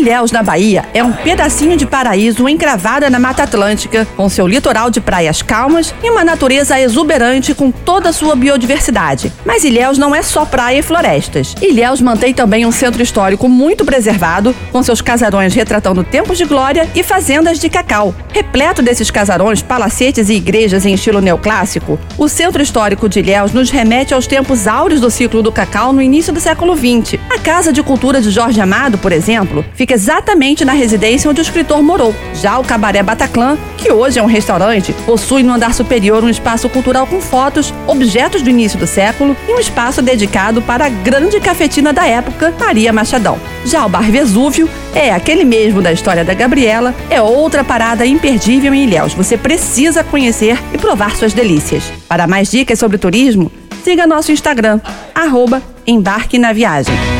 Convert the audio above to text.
Ilhéus, na Bahia, é um pedacinho de paraíso encravada na Mata Atlântica, com seu litoral de praias calmas e uma natureza exuberante com toda a sua biodiversidade. Mas Ilhéus não é só praia e florestas. Ilhéus mantém também um centro histórico muito preservado, com seus casarões retratando tempos de glória e fazendas de cacau. Repleto desses casarões, palacetes e igrejas em estilo neoclássico, o centro histórico de Ilhéus nos remete aos tempos áureos do ciclo do cacau no início do século XX. A Casa de Cultura de Jorge Amado, por exemplo, fica exatamente na residência onde o escritor morou. Já o Cabaré Bataclan, que hoje é um restaurante, possui no andar superior um espaço cultural com fotos, objetos do início do século e um espaço dedicado para a grande cafetina da época, Maria Machadão. Já o Bar Vesúvio é aquele mesmo da história da Gabriela, é outra parada imperdível em Ilhéus. Você precisa conhecer e provar suas delícias. Para mais dicas sobre turismo, siga nosso Instagram, arroba Embarque na Viagem.